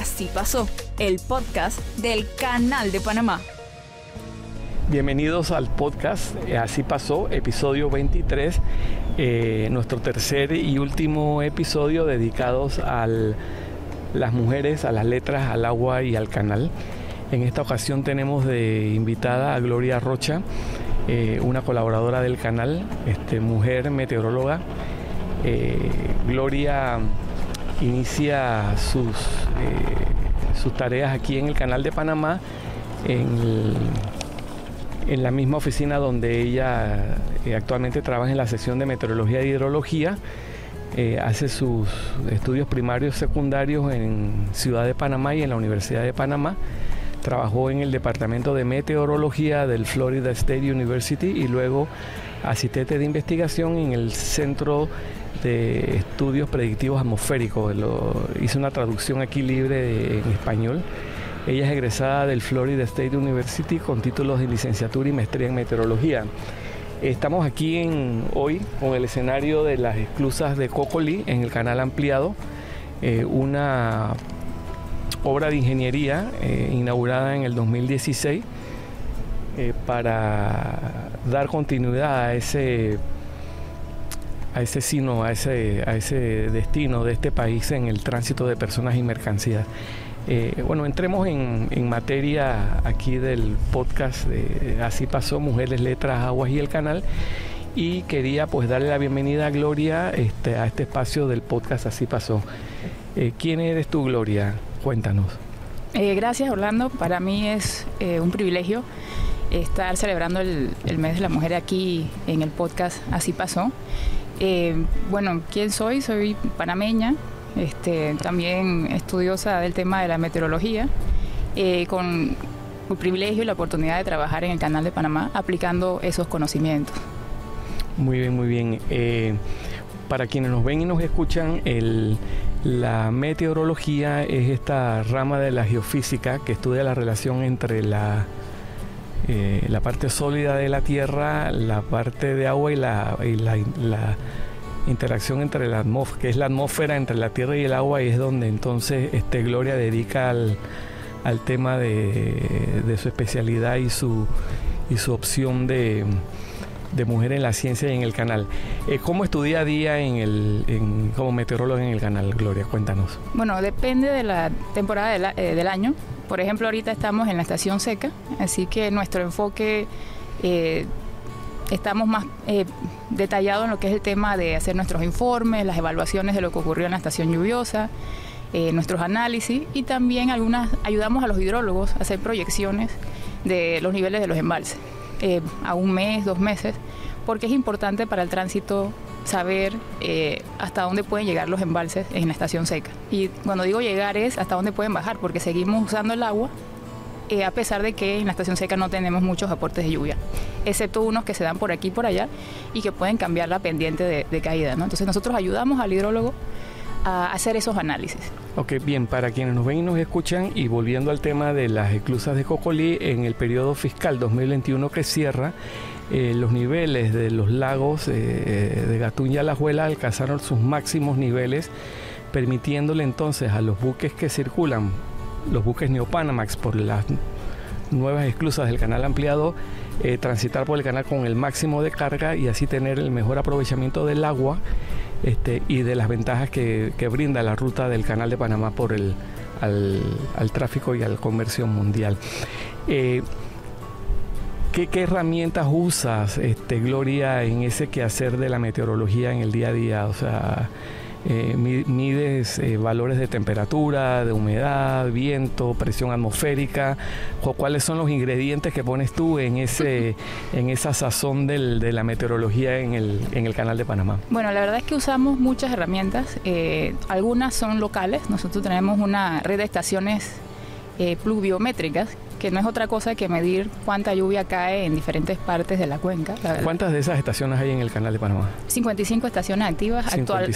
Así pasó, el podcast del Canal de Panamá. Bienvenidos al podcast eh, Así pasó, episodio 23, eh, nuestro tercer y último episodio dedicados a las mujeres, a las letras, al agua y al canal. En esta ocasión tenemos de invitada a Gloria Rocha, eh, una colaboradora del canal, este, mujer meteoróloga. Gloria inicia sus, eh, sus tareas aquí en el canal de Panamá, en, en la misma oficina donde ella eh, actualmente trabaja en la sección de meteorología e hidrología. Eh, hace sus estudios primarios secundarios en Ciudad de Panamá y en la Universidad de Panamá. Trabajó en el departamento de meteorología del Florida State University y luego asistente de investigación en el Centro de Estudios Predictivos Atmosféricos. hice una traducción aquí libre en español. Ella es egresada del Florida State University con títulos de licenciatura y maestría en meteorología. Estamos aquí en, hoy con el escenario de las esclusas de Cocolí en el canal ampliado, eh, una obra de ingeniería eh, inaugurada en el 2016 eh, para dar continuidad a ese a ese sino, a ese, a ese destino de este país en el tránsito de personas y mercancías. Eh, bueno, entremos en, en, materia aquí del podcast de Así pasó, Mujeres, Letras, Aguas y el canal. Y quería pues darle la bienvenida a Gloria este, a este espacio del podcast Así pasó. Eh, ¿Quién eres tú, Gloria? Cuéntanos. Eh, gracias, Orlando. Para mí es un privilegio estar celebrando el, el mes de la mujer aquí en el podcast Así pasó. Eh, bueno, ¿quién soy? Soy panameña, este, también estudiosa del tema de la meteorología, eh, con el privilegio y la oportunidad de trabajar en el Canal de Panamá aplicando esos conocimientos. Muy bien, muy bien. Eh, para quienes nos ven y nos escuchan, la meteorología es esta rama de la geofísica que estudia la relación entre la eh, la parte sólida de la tierra, la parte de agua y la, la, interacción entre la atmósfera, que es la atmósfera entre la tierra y el agua, y es donde entonces este Gloria dedica al, tema de, su especialidad y su, y su opción de, mujer en la ciencia y en el canal. Eh, ¿Cómo es tu día a día en el, como meteoróloga en el canal, Gloria? Cuéntanos. Bueno, depende de la temporada eh, del año. Por ejemplo, ahorita estamos en la estación seca, así que nuestro enfoque eh, estamos más eh, detallados en lo que es el tema de hacer nuestros informes, las evaluaciones de lo que ocurrió en la estación lluviosa, nuestros análisis y también algunas ayudamos a los hidrólogos a hacer proyecciones de los niveles de los embalses a un mes, dos meses, porque es importante para el tránsito saber eh, hasta dónde pueden llegar los embalses en la estación seca. Y cuando digo llegar es hasta dónde pueden bajar, porque seguimos usando el agua eh, a pesar de que en la estación seca no tenemos muchos aportes de lluvia, excepto unos que se dan por aquí y por allá y que pueden cambiar la pendiente de, caída. Entonces nosotros ayudamos al hidrólogo a hacer esos análisis. Ok, bien, para quienes nos ven y nos escuchan, y volviendo al tema de las esclusas de Cocolí, en el periodo fiscal 2021 que cierra, eh, los niveles de los lagos eh, de Gatún y Alajuela alcanzaron sus máximos niveles, permitiéndole entonces a los buques que circulan, los buques Neopanamax, por las nuevas esclusas del canal ampliado, eh, transitar por el canal con el máximo de carga y así tener el mejor aprovechamiento del agua este, y de las ventajas que, brinda la ruta del canal de Panamá por el, al, tráfico y al comercio mundial. ¿Qué, herramientas usas, este, Gloria, en ese quehacer de la meteorología en el día a día? O sea, eh, mides eh, valores de temperatura, de humedad, viento, presión atmosférica, cuáles son los ingredientes que pones tú en ese, en esa sazón de la meteorología en el, en el canal de Panamá. Bueno, la verdad es que usamos muchas herramientas, eh, algunas son locales, nosotros tenemos una red de estaciones pluviométricas que no es otra cosa que medir cuánta lluvia cae en diferentes partes de la cuenca. ¿Cuántas de esas estaciones hay en el canal de Panamá? 55 estaciones activas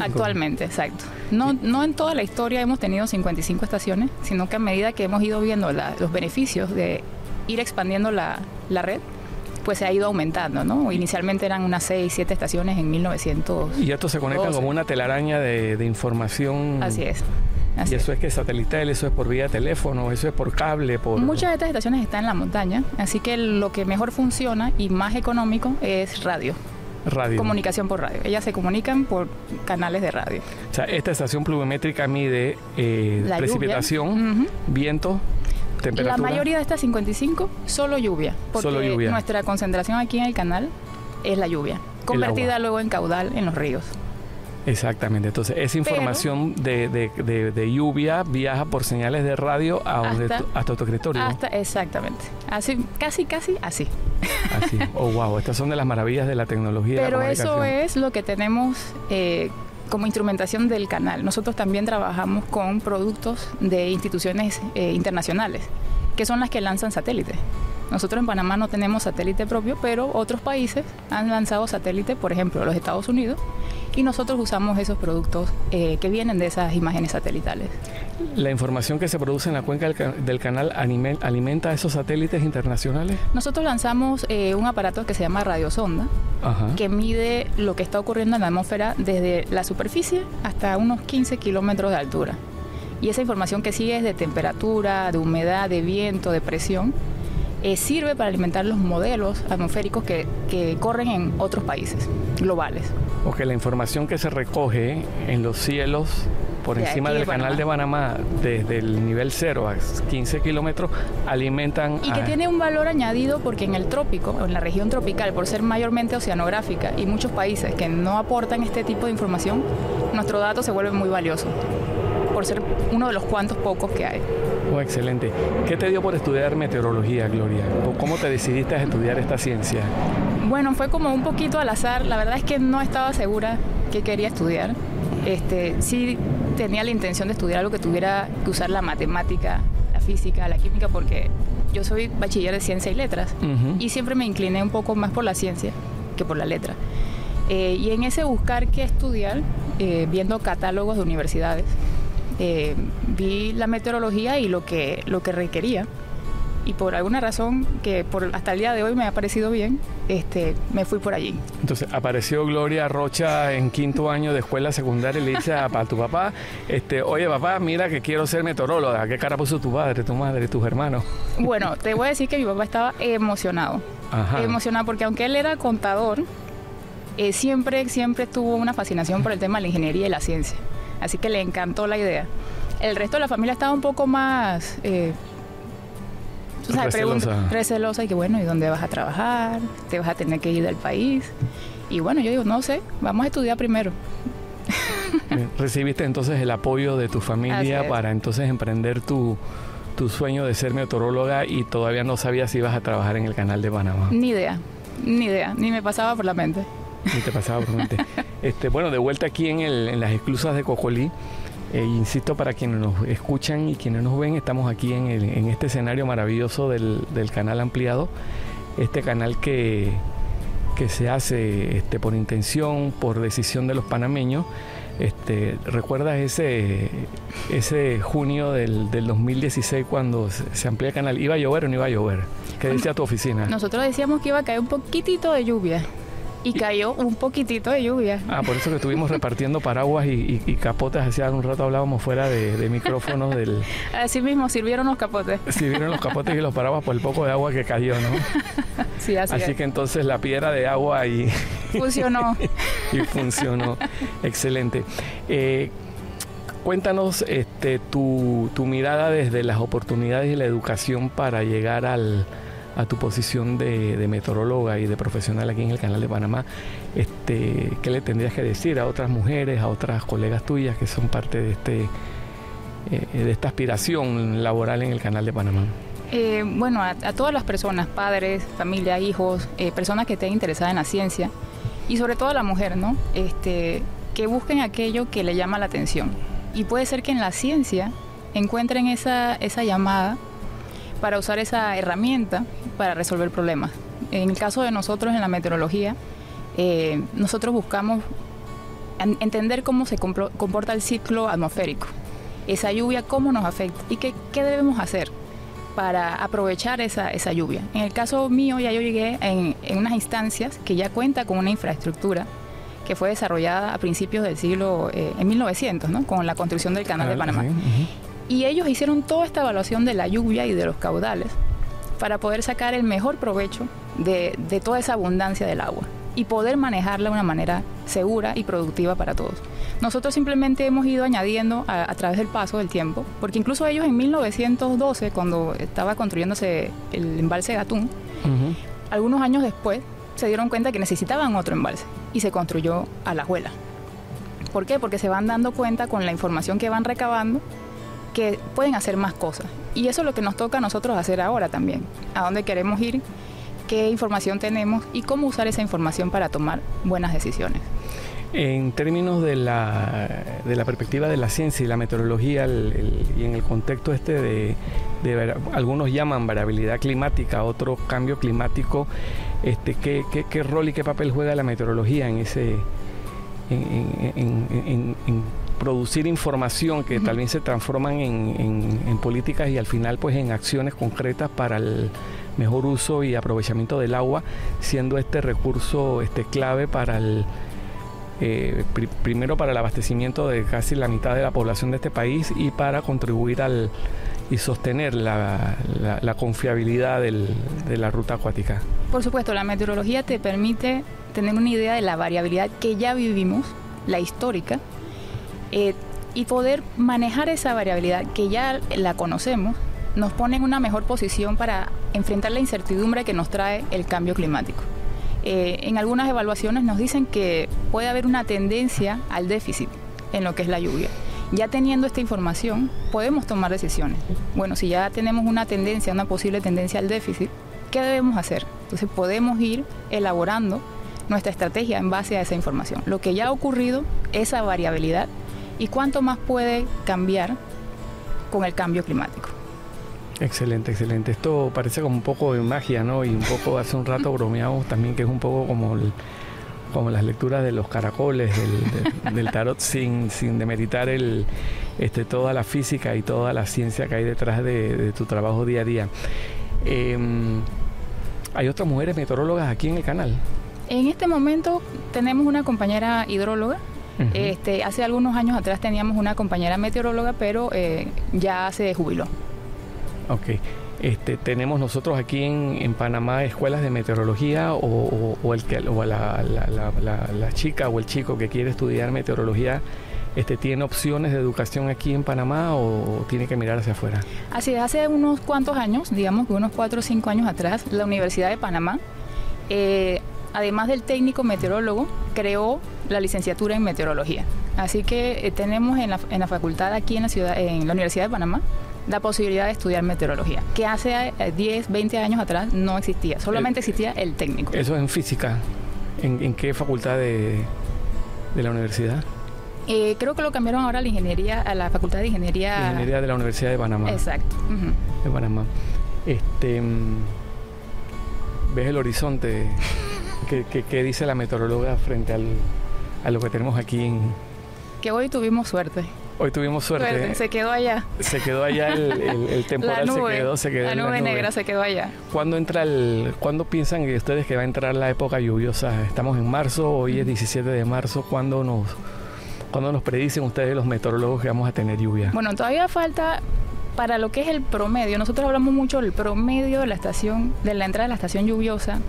actualmente, exacto. No, no en toda la historia hemos tenido 55 estaciones, sino que a medida que hemos ido viendo los beneficios de ir expandiendo la, red, pues se ha ido aumentando, ¿no? Inicialmente eran unas 6, 7 estaciones en 1900. Y esto se conecta como una telaraña de, de información. Así es ¿Y eso es que satelital, eso es por vía de teléfono, eso es por cable? por Muchas de estas estaciones están en la montaña, así que lo que mejor funciona y más económico es radio. Radio. Comunicación por radio. Ellas se comunican por canales de radio. O sea, esta estación pluviométrica mide eh, precipitación, viento, temperatura. La mayoría de estas 55 solo lluvia, porque solo lluvia. nuestra concentración aquí en el canal es la lluvia, convertida luego en caudal en los ríos. Exactamente, entonces esa información de, de, lluvia viaja por señales de radio a hasta, hasta tu escritorio. Hasta, exactamente, así, casi, casi así. Así, oh wow, estas son de las maravillas de la tecnología. Pero eso es lo que tenemos eh, como instrumentación del canal. Nosotros también trabajamos con productos de instituciones eh, internacionales, que son las que lanzan satélites. Nosotros en Panamá no tenemos satélite propio, pero otros países han lanzado satélite, por ejemplo los Estados Unidos, y nosotros usamos esos productos eh, que vienen de esas imágenes satelitales. ¿La información que se produce en la cuenca del, canal alimenta a esos satélites internacionales? Nosotros lanzamos eh, un aparato que se llama radiosonda, que mide lo que está ocurriendo en la atmósfera desde la superficie hasta unos 15 kilómetros de altura. Y esa información que sigue es de temperatura, de humedad, de viento, de presión eh, sirve para alimentar los modelos atmosféricos que, que, corren en otros países globales. O que la información que se recoge en los cielos por encima del canal de Panamá, desde el nivel 0 a 15 kilómetros, alimentan... Y que tiene un valor añadido porque en el trópico, o en la región tropical, por ser mayormente oceanográfica y muchos países que no aportan este tipo de información, nuestro dato se vuelve muy valioso por ser uno de los cuantos pocos que hay. Oh, excelente. ¿Qué te dio por estudiar meteorología, Gloria? ¿Cómo te decidiste a estudiar esta ciencia? Bueno, fue como un poquito al azar. La verdad es que no estaba segura que quería estudiar. Este, sí tenía la intención de estudiar algo que tuviera que usar la matemática, la física, la química, porque yo soy bachiller de ciencia y letras y siempre me incliné un poco más por la ciencia que por la letra. Eh, y en ese buscar qué estudiar, eh, viendo catálogos de universidades, eh, vi la meteorología y lo que, lo que requería. Y por alguna razón que por, hasta el día de hoy me ha parecido bien, este, me fui por allí. Entonces apareció Gloria Rocha en quinto año de escuela secundaria y le dice a, tu papá, este, oye papá, mira que quiero ser meteoróloga. ¿Qué cara puso tu padre, tu madre, tus hermanos? Bueno, te voy a decir que mi papá estaba emocionado. Emocionado porque aunque él era contador, eh, siempre, siempre tuvo una fascinación por el tema de la ingeniería y la ciencia así que le encantó la idea. El resto de la familia estaba un poco más... Eh, recelosa. recelosa y que bueno, ¿y dónde vas a trabajar? ¿Te vas a tener que ir del país? Y bueno, yo digo, no sé, vamos a estudiar primero. Recibiste entonces el apoyo de tu familia para entonces emprender tu, tu sueño de ser meteoróloga y todavía no sabías si ibas a trabajar en el canal de Panamá. Ni idea, ni idea, ni me pasaba por la mente. Te pasaba por la mente. Este, bueno, de vuelta aquí en, las exclusas de Cocolí. Eh, insisto, para quienes nos escuchan y quienes nos ven, estamos aquí en, este escenario maravilloso del, canal ampliado. Este canal que, que se hace este, por intención, por decisión de los panameños. Este, ¿Recuerdas ese, ese junio del, 2016 cuando se, amplía el canal? ¿Iba a llover o no iba a llover? ¿Qué decía tu oficina? Nosotros decíamos que iba a caer un poquitito de lluvia y cayó un poquitito de lluvia. Ah, por eso que estuvimos repartiendo paraguas y, capotes. Hacía un rato hablábamos fuera de, micrófonos del... Así mismo, sirvieron los capotes. Sirvieron los capotes y los paraguas por el poco de agua que cayó, ¿no? Sí, así Así que entonces la piedra de agua y... Funcionó. y funcionó. Excelente. Eh, cuéntanos este, tu, tu mirada desde las oportunidades y la educación para llegar al a tu posición de, meteoróloga y de profesional aquí en el canal de Panamá, este, ¿qué le tendrías que decir a otras mujeres, a otras colegas tuyas que son parte de, este, eh, de esta aspiración laboral en el canal de Panamá? Eh, bueno, a, todas las personas, padres, familia, hijos, eh, personas que estén interesadas en la ciencia y sobre todo a la mujer, ¿no? Este, que busquen aquello que le llama la atención. Y puede ser que en la ciencia encuentren esa, esa llamada para usar esa herramienta para resolver problemas. En el caso de nosotros en la meteorología, eh, nosotros buscamos entender cómo se comporta el ciclo atmosférico, esa lluvia, cómo nos afecta y qué, qué debemos hacer para aprovechar esa, esa, lluvia. En el caso mío ya yo llegué en, en unas instancias que ya cuenta con una infraestructura que fue desarrollada a principios del siglo, eh, en 1900, ¿no? con la construcción del Canal de Panamá. Y ellos hicieron toda esta evaluación de la lluvia y de los caudales para poder sacar el mejor provecho de, de toda esa abundancia del agua y poder manejarla de una manera segura y productiva para todos. Nosotros simplemente hemos ido añadiendo a, a través del paso del tiempo, porque incluso ellos en 1912, cuando estaba construyéndose el embalse de Gatún, algunos años después se dieron cuenta que necesitaban otro embalse y se construyó Alajuela. ¿Por qué? Porque se van dando cuenta con la información que van recabando que pueden hacer más cosas. Y eso es lo que nos toca a nosotros hacer ahora también. A dónde queremos ir, qué información tenemos y cómo usar esa información para tomar buenas decisiones. En términos de la, de la perspectiva de la ciencia y la meteorología y en el contexto este de, algunos llaman variabilidad climática, otros cambio climático, este, ¿qué, qué, qué rol y qué papel juega la meteorología en ese en- en- en producir información que Ujú. tal vez se transforman en, en- en políticas y al final pues en acciones concretas para el mejor uso y aprovechamiento del agua, siendo este recurso este clave para el eh, pri- primero para el abastecimiento de casi la mitad de la población de este país y para contribuir al y sostener la, la- la confiabilidad del- de la ruta acuática. Por supuesto, la meteorología te permite tener una idea de la variabilidad que ya vivimos, la histórica, eh, y poder manejar esa variabilidad que ya la conocemos, nos pone en una mejor posición para enfrentar la incertidumbre que nos trae el cambio climático. Eh, en algunas evaluaciones nos dicen que puede haber una tendencia al déficit en lo que es la lluvia. Ya teniendo esta información, podemos tomar decisiones. Bueno, si ya tenemos una tendencia, una posible tendencia al déficit, ¿qué debemos hacer? Entonces podemos ir elaborando nuestra estrategia en base a esa información. Lo que ya ha ocurrido, esa variabilidad y cuánto más puede cambiar con el cambio climático. Excelente, excelente. Esto parece como un poco de magia, ¿no? Y un poco, hace un rato bromeamos también que es un poco como, el- como las lecturas de los caracoles del, del- del tarot sin, sin demeritar el, este, toda la física y toda la ciencia que hay detrás de, de tu trabajo día a día. Em, hay otras mujeres meteorólogas aquí en el canal. En este momento tenemos una compañera hidróloga. Este, hace algunos años atrás teníamos una compañera meteoróloga, pero eh, ya se jubiló. Ok. Este, tenemos nosotros aquí en, en Panamá escuelas de meteorología o, o- o el o la, la- la- la- la chica o el chico que quiere estudiar meteorología este, tiene opciones de educación aquí en Panamá o, tiene que mirar hacia afuera. Así es, hace unos cuantos años, digamos que unos cuatro o cinco años atrás, la Universidad de Panamá, eh, además del técnico meteorólogo, creó la licenciatura en meteorología. Así que eh, tenemos en la, en la facultad aquí en la ciudad, en la Universidad de Panamá, la posibilidad de estudiar meteorología, que hace eh, 10, 20 años atrás no existía, solamente existía el técnico. Eso es en física. ¿En, en qué facultad de, de la universidad? Eh, creo que lo cambiaron ahora a la ingeniería, a la facultad de ingeniería. Ingeniería de la Universidad de Panamá. Exacto. De Panamá. Este, mm, ¿Ves el horizonte? ¿Qué, qué- qué dice la meteoróloga frente al, a lo que tenemos aquí? En, Que hoy tuvimos suerte. hoy tuvimos suerte. Suerte, se quedó allá. Se quedó allá el, el- el temporal, la nube, se quedó, se quedó la en nube negra se quedó allá. ¿Cuándo entra el, cuándo piensan que ustedes que va a entrar la época lluviosa? Estamos en marzo, hoy es 17 de marzo. ¿Cuándo nos, cuándo nos predicen ustedes los meteorólogos que vamos a tener lluvia? Bueno, todavía falta para lo que es el promedio. Nosotros hablamos mucho del promedio de la estación, de la entrada de la estación lluviosa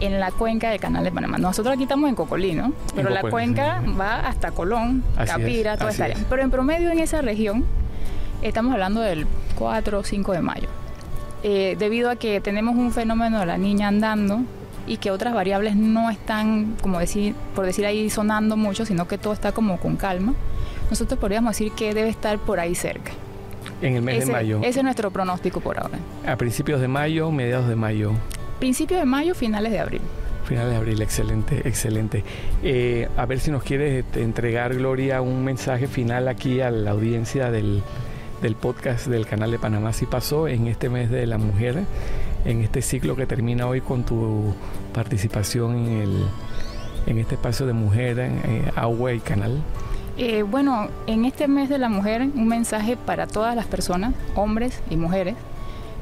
en la cuenca del Canal de Panamá. Nosotros aquí estamos en Cocolí, ¿no? Pero la Cocolí, cuenca sí. va hasta Colón, Así es, Capira, toda esta área. es. Pero en promedio en esa región estamos hablando del 4 o 5 de mayo. Eh, debido a que tenemos un fenómeno de la niña andando y que otras variables no están, como decir, por decir ahí, sonando mucho, sino que todo está como con calma, nosotros podríamos decir que debe estar por ahí cerca. En el mes ese, de mayo. ese es nuestro pronóstico por ahora. A principios de mayo, mediados de mayo. Principios de mayo, finales de abril. Finales de abril, excelente, excelente. Eh, a ver si nos quieres este, entregar, Gloria, un mensaje final aquí a la audiencia del, del podcast del canal de Panamá Si Pasó en este mes de la mujer, en este ciclo que termina hoy con tu participación en, el, en este espacio de mujer, eh, agua y canal. Eh, bueno, en este mes de la mujer, un mensaje para todas las personas, hombres y mujeres,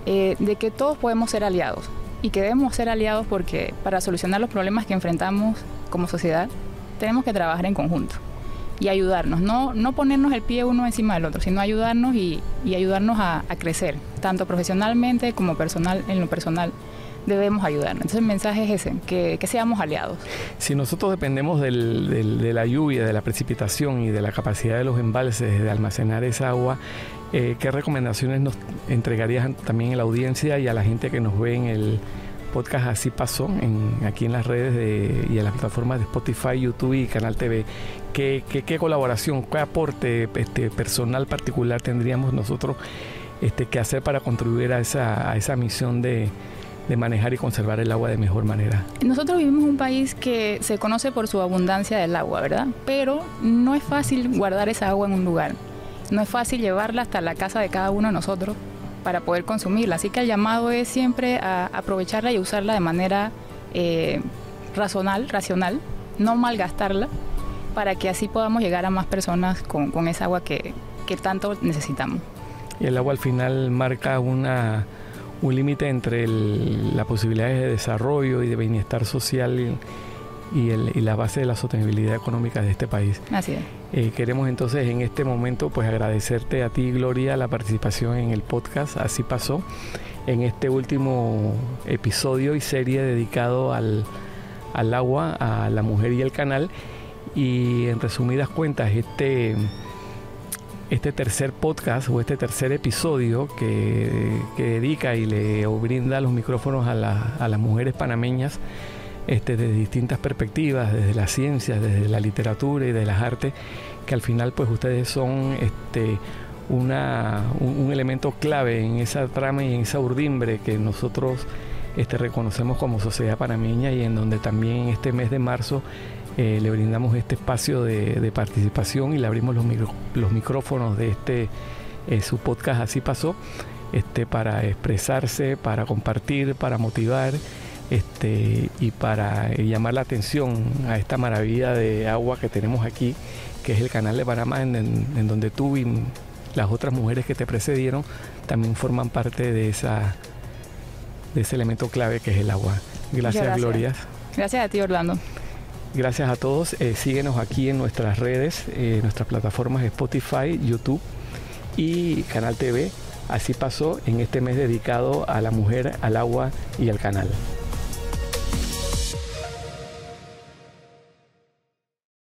eh, de que todos podemos ser aliados y que debemos ser aliados porque para solucionar los problemas que enfrentamos como sociedad, tenemos que trabajar en conjunto y ayudarnos, no, no ponernos el pie uno encima del otro, sino ayudarnos y, ayudarnos a, crecer, tanto profesionalmente como personal, en lo personal debemos ayudarnos. Entonces el mensaje es ese, que, seamos aliados. Si nosotros dependemos de la lluvia, de la precipitación y de la capacidad de los embalses de almacenar esa agua, eh, ¿qué recomendaciones nos entregarías también a la audiencia y a la gente que nos ve en el podcast Así Pasó, en, aquí en las redes y en las plataformas de Spotify, YouTube y Canal TV? ¿Qué, qué, colaboración, qué aporte este, personal particular tendríamos nosotros este, que hacer para contribuir a esa, a esa misión de, de manejar y conservar el agua de mejor manera. Nosotros vivimos un país que se conoce por su abundancia del agua, ¿verdad? Pero no es fácil guardar esa agua en un lugar. No es fácil llevarla hasta la casa de cada uno de nosotros para poder consumirla. Así que el llamado es siempre a aprovecharla y usarla de manera eh, racional, racional, no malgastarla, para que así podamos llegar a más personas con, con esa agua que, que tanto necesitamos. Y el agua al final marca una un límite entre las posibilidades de desarrollo y de bienestar social y, la base de la sostenibilidad económica de este país. Así es. Eh, queremos entonces en este momento pues agradecerte a ti Gloria la participación en el podcast Así pasó en este último episodio y serie dedicado al, al agua, a la mujer y el canal. Y en resumidas cuentas este este tercer podcast o este tercer episodio que, dedica y le brinda los micrófonos a, las mujeres panameñas este, desde distintas perspectivas, desde la ciencia, desde la literatura y de las artes, que al final pues ustedes son este, una, un, elemento clave en esa trama y en esa urdimbre que nosotros este, reconocemos como sociedad panameña y en donde también este mes de marzo eh, le brindamos este espacio de, participación y le abrimos los, los micrófonos de este eh, su podcast Así pasó, este, para expresarse, para compartir, para motivar este, y para llamar la atención a esta maravilla de agua que tenemos aquí, que es el canal de Panamá, en, donde tú y las otras mujeres que te precedieron también forman parte de, esa, de ese elemento clave que es el agua. Gracias, Gloria. Gracias a ti, Orlando. Gracias a todos. Eh, síguenos aquí en nuestras redes, eh, nuestras plataformas Spotify, YouTube y Canal TV. Así pasó en este mes dedicado a la mujer, al agua y al canal.